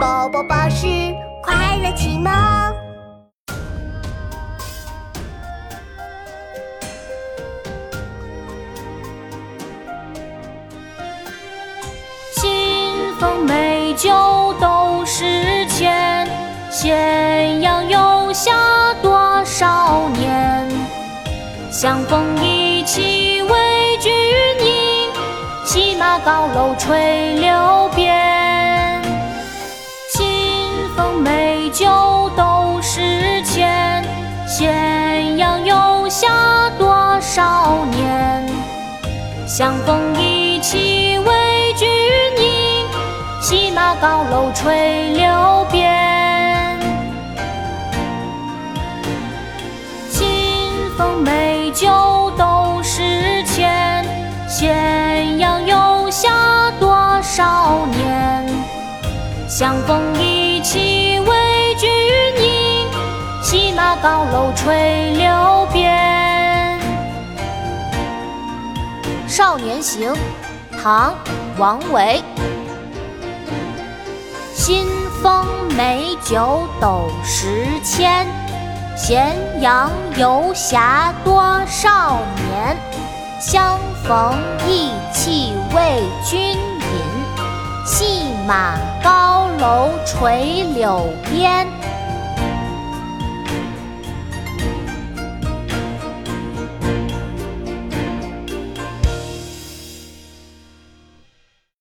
宝宝巴士快乐启蒙。新丰美酒斗十千，咸阳游侠多少年？相逢意气为君饮，骑马高楼垂柳酒斗十千，咸阳游侠多少年？相逢意气为君饮，骑马高楼垂柳边。新丰美酒斗十千，咸阳游侠多少年？相逢意气，骑马高楼垂柳边。《少年行》唐·王维，新丰美酒斗十千，咸阳游侠多少年？相逢意气为君饮，骑马高楼垂柳边。